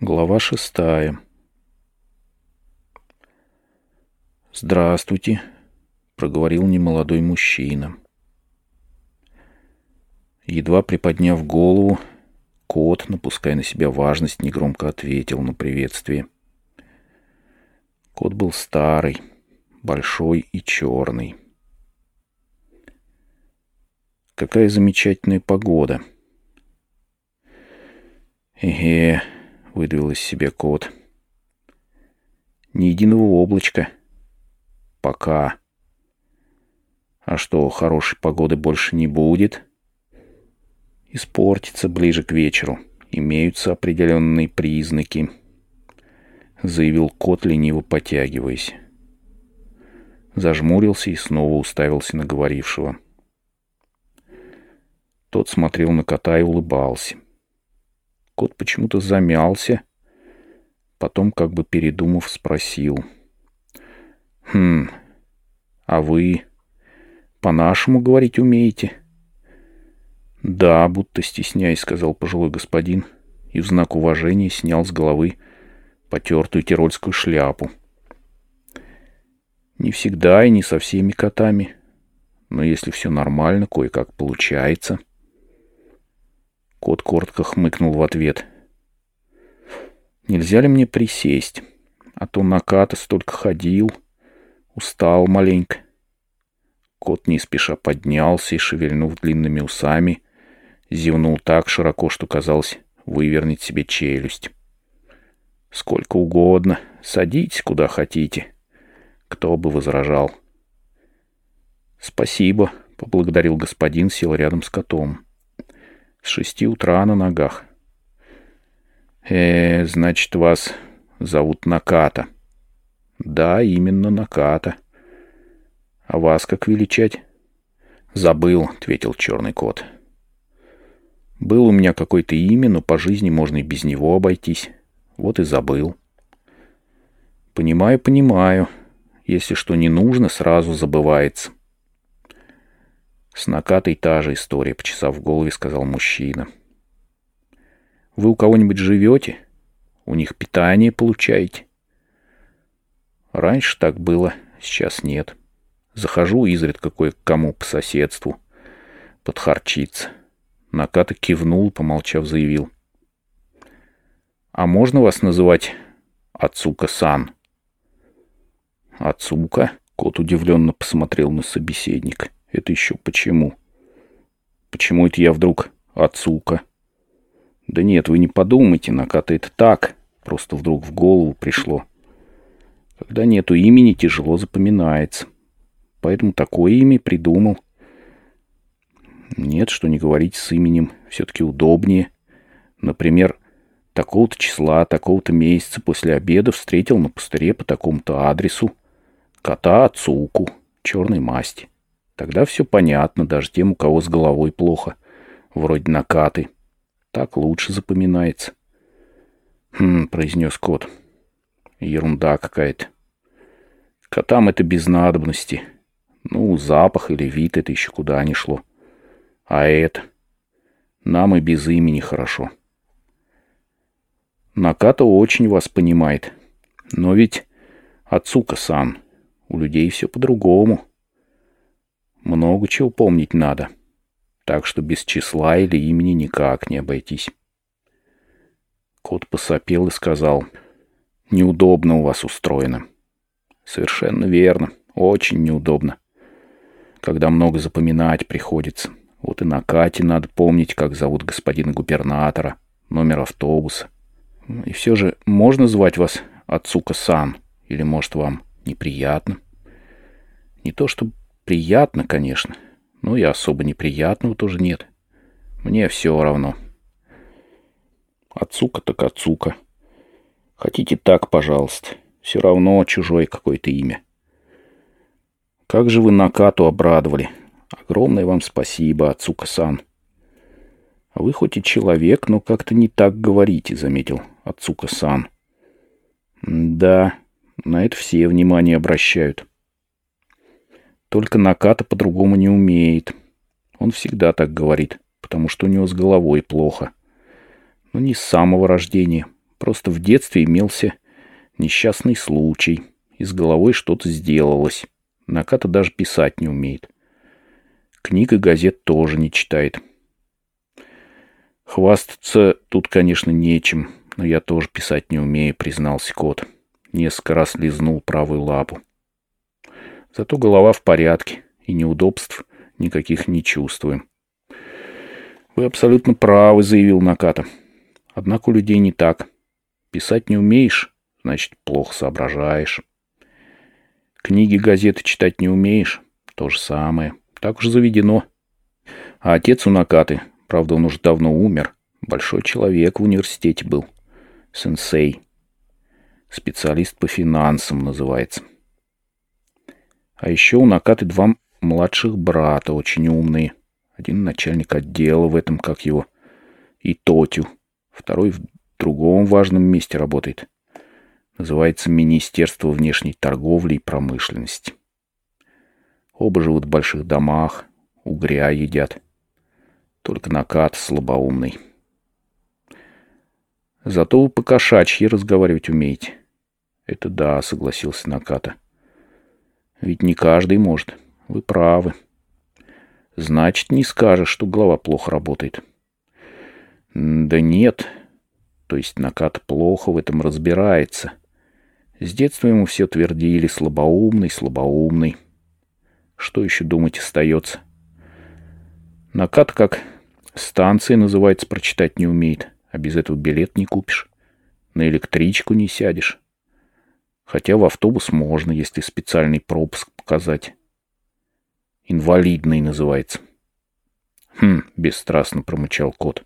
Глава шестая. «Здравствуйте», — проговорил немолодой мужчина. Едва приподняв голову, кот, напуская на себя важность, негромко ответил на приветствие. Кот был старый, большой и черный. «Какая замечательная погода!» «Эге», — выдавил из себя кот. «Ни единого облачка. Пока. А что, хорошей погоды больше не будет?» «Испортится ближе к вечеру. Имеются определенные признаки», — заявил кот, лениво потягиваясь. Зажмурился и снова уставился на говорившего. Тот смотрел на кота и улыбался. — Кот почему-то замялся. Потом, как бы передумав, спросил. «Хм, а вы по-нашему говорить умеете?» «Да, будто стесняясь», — сказал пожилой господин, и в знак уважения снял с головы потертую тирольскую шляпу. «Не всегда и не со всеми котами, но если все нормально, кое-как получается». Кот коротко хмыкнул в ответ. «Нельзя ли мне присесть? А то наката столько ходил. Устал маленько». Кот не спеша поднялся и, шевельнув длинными усами, зевнул так широко, что казалось вывернуть себе челюсть. «Сколько угодно. Садитесь, куда хотите. Кто бы возражал?» «Спасибо», — поблагодарил господин, сел рядом с котом. С шести утра на ногах. Э, значит, вас зовут Наката. Да, именно Наката. А вас как величать? Забыл, ответил черный кот. Был у меня какое-то имя, но по жизни можно и без него обойтись. Вот и забыл. Понимаю, понимаю. Если что не нужно, сразу забывается. С накатой та же история, почесав в голове, сказал мужчина. Вы у кого-нибудь живете? У них питание получаете? Раньше так было, сейчас нет. Захожу изредка кое-кому по соседству. Подхарчиться. Наката кивнул, помолчав, заявил. «А можно вас называть Ацука-сан?» «Ацука?» — кот удивленно посмотрел на собеседника. Это еще почему? Почему это я вдруг отцука? Да нет, вы не подумайте, Наката, это так. Просто вдруг в голову пришло. Когда нету имени, тяжело запоминается. Поэтому такое имя придумал. Нет, что не говорить с именем, все-таки удобнее. Например, такого-то числа, такого-то месяца после обеда встретил на пустыре по такому-то адресу кота Ацуку черной масти. Тогда все понятно, даже тем, у кого с головой плохо. Вроде накаты. Так лучше запоминается. «Хм», — произнес кот. «Ерунда какая-то. Котам это без надобности. Ну, запах или вид — это еще куда ни шло. А это? Нам и без имени хорошо». Наката очень вас понимает. Но ведь Ацука-сан, у людей все по-другому. Много чего помнить надо. Так что без числа или имени никак не обойтись. Кот посопел и сказал, «Неудобно у вас устроено». «Совершенно верно. Очень неудобно. Когда много запоминать приходится. Вот и на Кате надо помнить, как зовут господина губернатора, номер автобуса. И все же можно звать вас Ацука-сан? Или, может, вам неприятно?» Не то, чтобы Приятно, конечно, но и особо неприятного тоже нет. Мне все равно. Отцука так отцука. Хотите так, пожалуйста. Все равно чужое какое-то имя. Как же вы Накату обрадовали. Огромное вам спасибо, Ацука-сан. А вы хоть и человек, но как-то не так говорите, заметил Ацука-сан. Да, на это все внимание обращают. Только Наката по-другому не умеет. Он всегда так говорит, потому что у него с головой плохо. Но не с самого рождения. Просто в детстве имелся несчастный случай, и с головой что-то сделалось. Наката даже писать не умеет. Книг и газет тоже не читает. Хвастаться тут, конечно, нечем, но я тоже писать не умею, признался кот. Несколько раз лизнул правую лапу. Зато голова в порядке, и неудобств никаких не чувствуем. Вы абсолютно правы, заявил Наката. Однако у людей не так. Писать не умеешь, значит, плохо соображаешь. Книги, газеты читать не умеешь, то же самое. Так уж заведено. А отец у Накаты, правда, он уже давно умер, большой человек в университете был. Сенсей. Специалист по финансам называется. А еще у Накаты два младших брата, очень умные. Один начальник отдела в этом, как его, и Тотю. Второй в другом важном месте работает. Называется Министерство внешней торговли и промышленности. Оба живут в больших домах, угря едят. Только накат слабоумный. Зато вы по-кошачьи разговаривать умеете. Это да, согласился Наката. Ведь не каждый может. Вы правы. Значит, не скажешь, что голова плохо работает. Да нет. То есть Наката плохо в этом разбирается. С детства ему все твердили слабоумный, слабоумный. Что еще думать остается? Накат как станция называется, прочитать не умеет. А без этого билет не купишь. На электричку не сядешь. Хотя в автобус можно, если специальный пропуск показать. Инвалидный называется. Хм, бесстрастно промычал кот.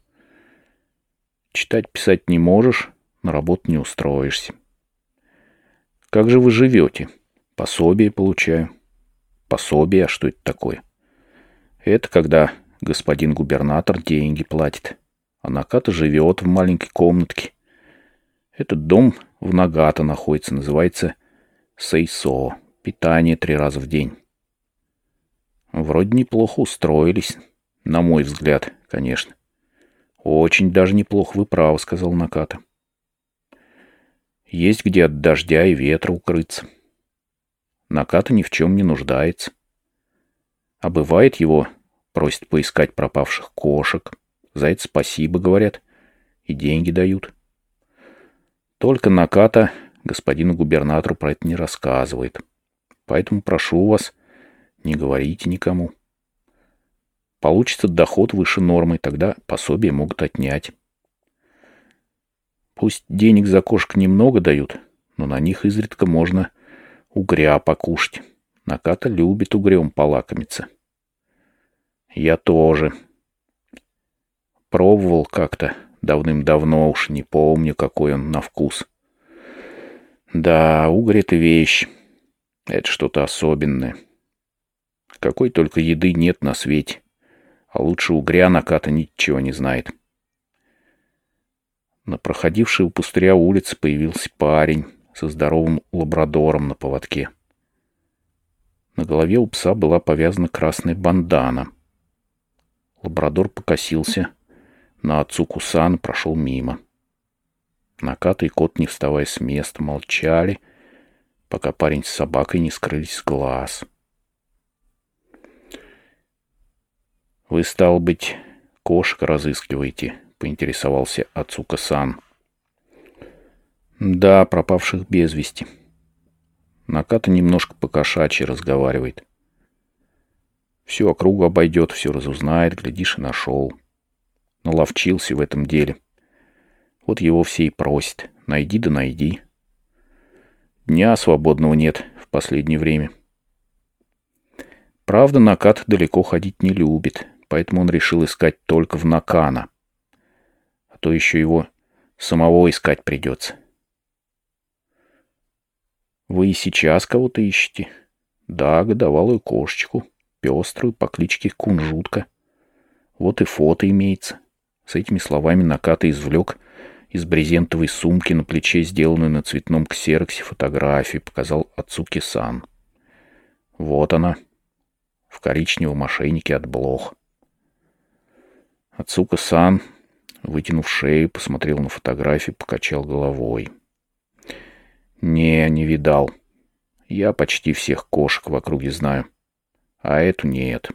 Читать, писать не можешь, на работу не устроишься. Как же вы живете? Пособие получаю. Пособие, а что это такое? Это когда господин губернатор деньги платит. А Наката живет в маленькой комнатке. Этот дом в Нагата находится, называется Сейсо. Питание три раза в день. Вроде неплохо устроились, на мой взгляд, конечно. Очень даже неплохо, вы правы, сказал Наката. Есть где от дождя и ветра укрыться. Наката ни в чем не нуждается. А бывает его просит поискать пропавших кошек, за это спасибо, говорят. И деньги дают. Только Наката господину губернатору про это не рассказывает. Поэтому прошу вас, не говорите никому. Получится доход выше нормы, тогда пособие могут отнять. Пусть денег за кошек немного дают, но на них изредка можно угря покушать. Наката любит угрем полакомиться. Я тоже, Пробовал как-то давным-давно, уж не помню, какой он на вкус. Да, угорь — это вещь. Это что-то особенное. Какой только еды нет на свете. А лучше угря наката ничего не знает. На проходившей у пустыря улице появился парень со здоровым лабрадором на поводке. На голове у пса была повязана красная бандана. Лабрадор покосился — на отцу Кусан прошел мимо. Наката и кот, не вставая с места, молчали, пока парень с собакой не скрылись с глаз. «Вы, стал быть, кошек разыскиваете?» — поинтересовался Ацука-сан. «Да, пропавших без вести». Наката немножко по-кошачьи разговаривает. Всю округу обойдет, все разузнает, глядишь, и нашел наловчился в этом деле. Вот его все и просят. Найди да найди. Дня свободного нет в последнее время. Правда, Накат далеко ходить не любит, поэтому он решил искать только в Накана. А то еще его самого искать придется. Вы и сейчас кого-то ищете? Да, годовалую кошечку, пеструю, по кличке Кунжутка. Вот и фото имеется. С этими словами Наката извлек из брезентовой сумки на плече сделанную на цветном ксероксе фотографию, показал отцу Кисан. Вот она, в коричневом ошейнике от блох. Ацука-сан Вытянув шею, посмотрел на фотографию, покачал головой. «Не, не видал. Я почти всех кошек в округе знаю. А эту нет.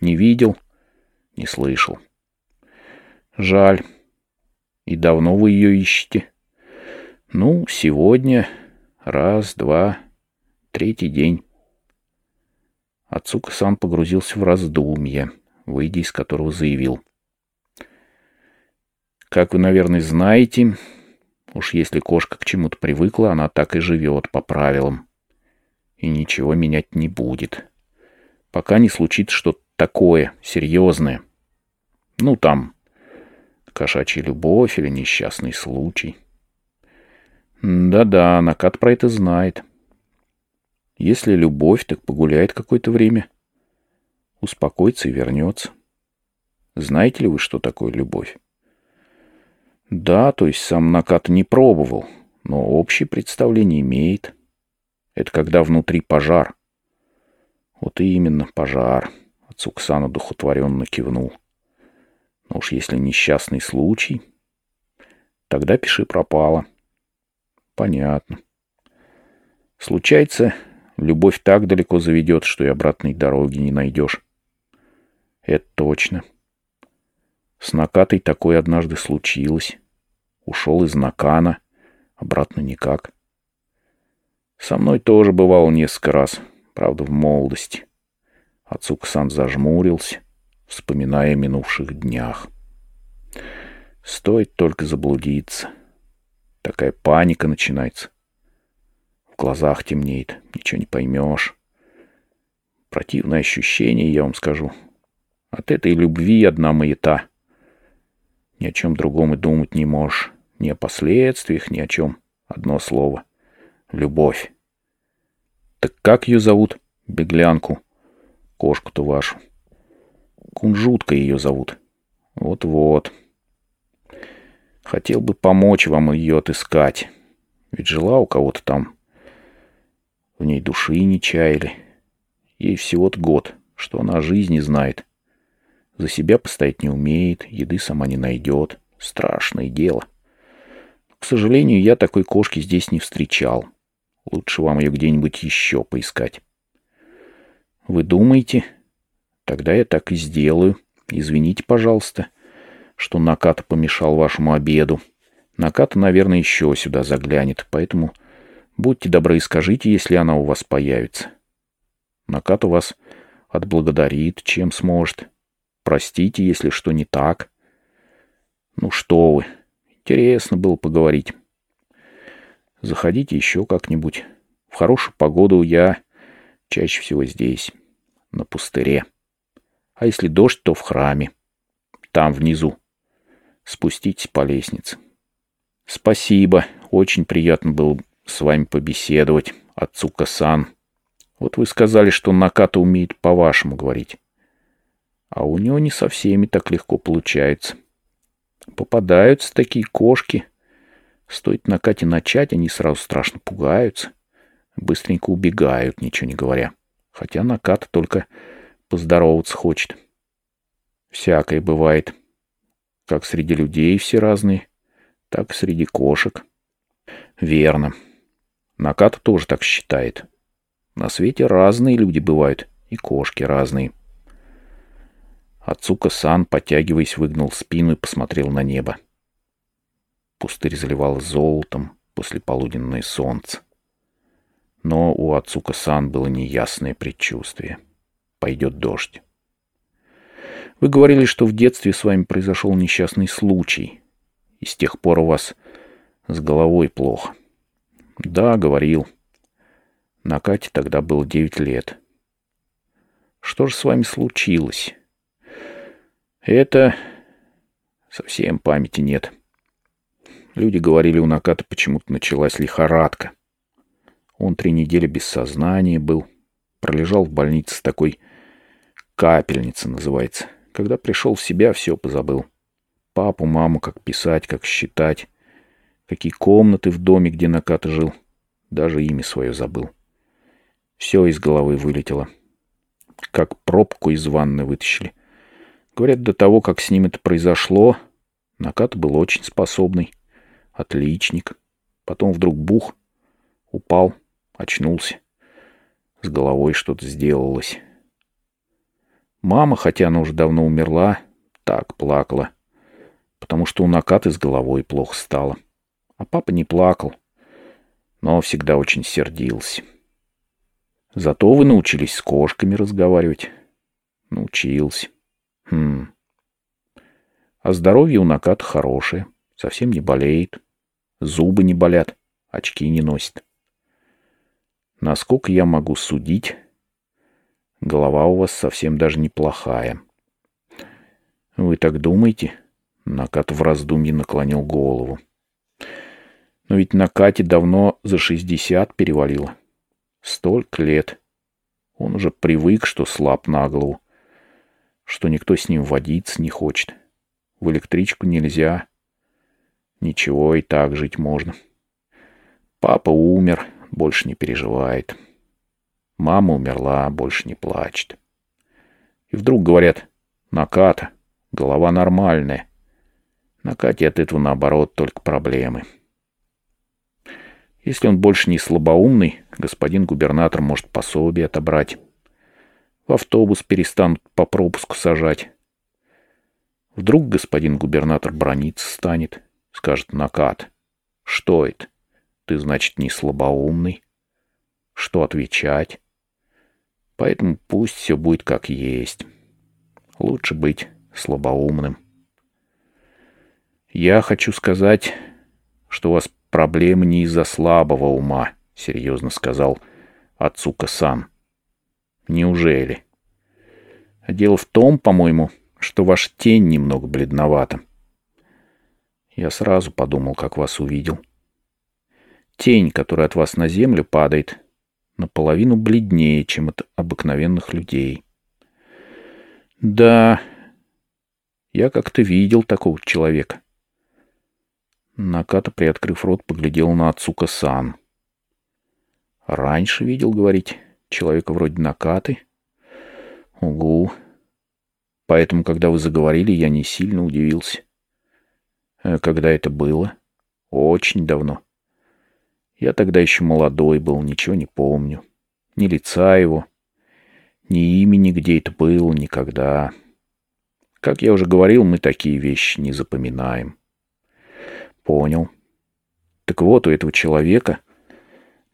Не видел, не слышал. Жаль. И давно вы ее ищете?» «Ну, сегодня. Раз, два, третий день». Ацука-сан погрузился в раздумье, выйдя из которого заявил. «Как вы, наверное, знаете, уж если кошка к чему-то привыкла, она так и живет по правилам. И ничего менять не будет. Пока не случится что-то такое, серьезное. Ну, там, кошачья любовь или несчастный случай. Да-да, Накат про это знает». Если любовь, так погуляет какое-то время. Успокоится и вернется. Знаете ли вы, что такое любовь? Да, то есть сам Накат не пробовал, но общее представление имеет. Это когда внутри пожар. Вот и именно пожар. Ацуксана духотворенно кивнул. Но уж если несчастный случай, тогда пиши пропало. Понятно. Случается, Любовь так далеко заведет, что и обратной дороги не найдешь. Это точно. С Накатой такое однажды случилось. Ушел из Накана, обратно никак. Со мной тоже бывало несколько раз, правда, в молодости. Ацук-сан зажмурился, вспоминая о минувших днях. Стоит только заблудиться. Такая паника начинается глазах темнеет, ничего не поймешь. Противное ощущение, я вам скажу. От этой любви одна маята. Ни о чем другом и думать не можешь. Ни о последствиях, ни о чем. Одно слово. Любовь. Так как ее зовут? Беглянку. Кошку-то вашу. Кунжутка ее зовут. Вот-вот. Хотел бы помочь вам ее отыскать. Ведь жила у кого-то там в ней души не чаяли. Ей всего-то год, что она жизни знает. За себя постоять не умеет, еды сама не найдет. Страшное дело. К сожалению, я такой кошки здесь не встречал. Лучше вам ее где-нибудь еще поискать. Вы думаете? Тогда я так и сделаю. Извините, пожалуйста, что Наката помешал вашему обеду. Наката, наверное, еще сюда заглянет, поэтому Будьте добры и скажите, если она у вас появится. Накат у вас отблагодарит, чем сможет. Простите, если что не так. Ну что вы, интересно было поговорить. Заходите еще как-нибудь. В хорошую погоду я чаще всего здесь, на пустыре. А если дождь, то в храме. Там внизу. Спуститесь по лестнице. Спасибо. Очень приятно было с вами побеседовать, Ацука-сан. Вот вы сказали, что Наката умеет по-вашему говорить. А у него не со всеми так легко получается. Попадаются такие кошки. Стоит Накате начать, они сразу страшно пугаются. Быстренько убегают, ничего не говоря. Хотя Наката только поздороваться хочет. Всякое бывает. Как среди людей все разные, так и среди кошек. Верно. Наката тоже так считает. На свете разные люди бывают, и кошки разные. Ацука-сан, потягиваясь, выгнул спину и посмотрел на небо. Пустырь заливал золотом после полуденное солнце. Но у Ацука-сан было неясное предчувствие. Пойдет дождь. Вы говорили, что в детстве с вами произошел несчастный случай, и с тех пор у вас с головой плохо. Да, говорил. На Кате тогда было девять лет. Что же с вами случилось? Это... Совсем памяти нет. Люди говорили, у Наката почему-то началась лихорадка. Он три недели без сознания был. Пролежал в больнице с такой... Капельница называется. Когда пришел в себя, все позабыл. Папу, маму, как писать, как считать. Какие комнаты в доме, где Наката жил. Даже имя свое забыл. Все из головы вылетело. Как пробку из ванны вытащили. Говорят, до того, как с ним это произошло, Накат был очень способный. Отличник. Потом вдруг бух. Упал. Очнулся. С головой что-то сделалось. Мама, хотя она уже давно умерла, так плакала. Потому что у Накаты с головой плохо стало. А папа не плакал. Но всегда очень сердился. Зато вы научились с кошками разговаривать. Научился. Хм. А здоровье у Наката хорошее. Совсем не болеет. Зубы не болят. Очки не носит. Насколько я могу судить, голова у вас совсем даже неплохая. Вы так думаете? Накат в раздумье наклонил голову. Но ведь Накате давно за шестьдесят перевалило. Столько лет. Он уже привык, что слаб на голову, что никто с ним водиться не хочет. В электричку нельзя. Ничего, и так жить можно. Папа умер, больше не переживает. Мама умерла, больше не плачет. И вдруг говорят, Наката, голова нормальная. Накате от этого, наоборот, только проблемы. Если он больше не слабоумный, господин губернатор может пособие отобрать. В автобус перестанут по пропуску сажать. Вдруг господин губернатор брониться станет, скажет накат. Что это? Ты, значит, не слабоумный? Что отвечать? Поэтому пусть все будет как есть. Лучше быть слабоумным. Я хочу сказать, что у вас проблемы не из-за слабого ума, серьезно сказал Ацука-сан. Неужели? Дело в том, по-моему, что ваша тень немного бледновата. Я сразу подумал, как вас увидел. Тень, которая от вас на землю падает, наполовину бледнее, чем от обыкновенных людей. Да, я как-то видел такого человека. Наката, приоткрыв рот, поглядел на Ацука-сан. Раньше видел, говорить, человека вроде Накаты. Угу. Поэтому, когда вы заговорили, я не сильно удивился. Э, когда это было? Очень давно. Я тогда еще молодой был, ничего не помню. Ни лица его, ни имени, где это было, никогда. Как я уже говорил, мы такие вещи не запоминаем. Понял. Так вот, у этого человека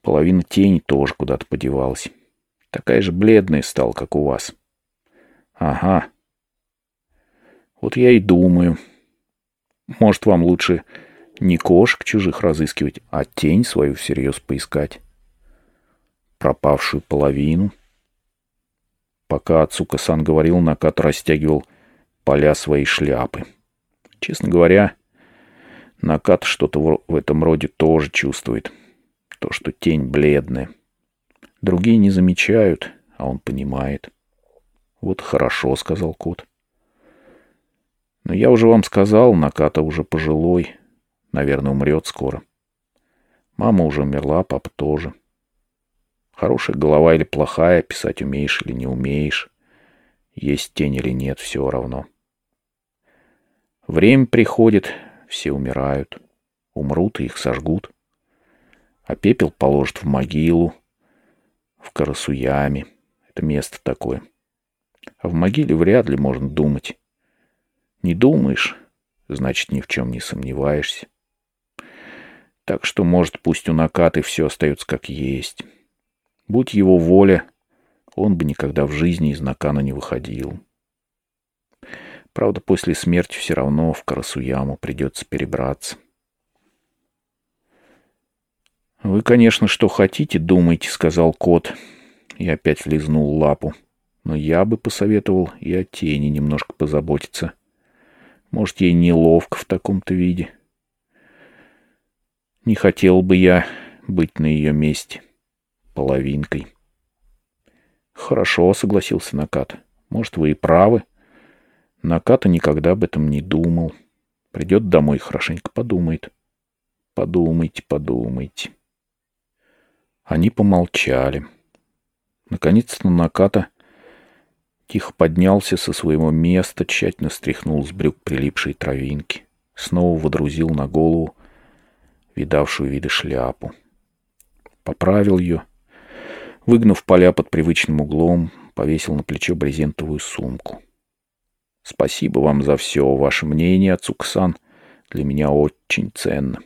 половина тени тоже куда-то подевалась. Такая же бледная стала, как у вас. Ага. Вот я и думаю. Может, вам лучше не кошек чужих разыскивать, а тень свою всерьез поискать. Пропавшую половину. Пока Ацука-сан говорил, Накат растягивал поля своей шляпы. Честно говоря, Накат что-то в этом роде тоже чувствует. То, что тень бледная. Другие не замечают, а он понимает. Вот хорошо, сказал кот. Но я уже вам сказал, Наката уже пожилой. Наверное, умрет скоро. Мама уже умерла, папа тоже. Хорошая голова или плохая, писать умеешь или не умеешь. Есть тень или нет, все равно. Время приходит, все умирают. Умрут и их сожгут. А пепел положат в могилу, в Карасуяме. Это место такое. А в могиле вряд ли можно думать. Не думаешь, значит, ни в чем не сомневаешься. Так что, может, пусть у Накаты все остается как есть. Будь его воля, он бы никогда в жизни из Накана не выходил. Правда, после смерти все равно в Карасуяму придется перебраться. «Вы, конечно, что хотите, думайте», — сказал кот. И опять лизнул лапу. «Но я бы посоветовал и о тени немножко позаботиться. Может, ей неловко в таком-то виде. Не хотел бы я быть на ее месте половинкой». «Хорошо», — согласился Накат. «Может, вы и правы». Наката никогда об этом не думал. Придет домой и хорошенько подумает. Подумайте, подумайте. Они помолчали. Наконец-то Наката тихо поднялся со своего места, тщательно стряхнул с брюк прилипшие травинки. снова водрузил на голову видавшую виды шляпу. Поправил ее, выгнув поля под привычным углом, повесил на плечо брезентовую сумку. Спасибо вам за все. Ваше мнение, Ацуксан, для меня очень ценно.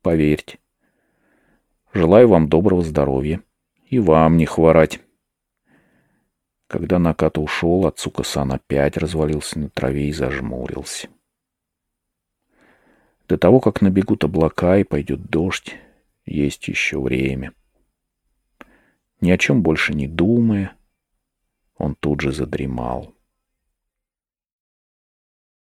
Поверьте. Желаю вам доброго здоровья. И вам не хворать. Когда Наката ушел, Ацука-сан опять развалился на траве и зажмурился. До того, как набегут облака и пойдет дождь, есть еще время. Ни о чем больше не думая, он тут же задремал.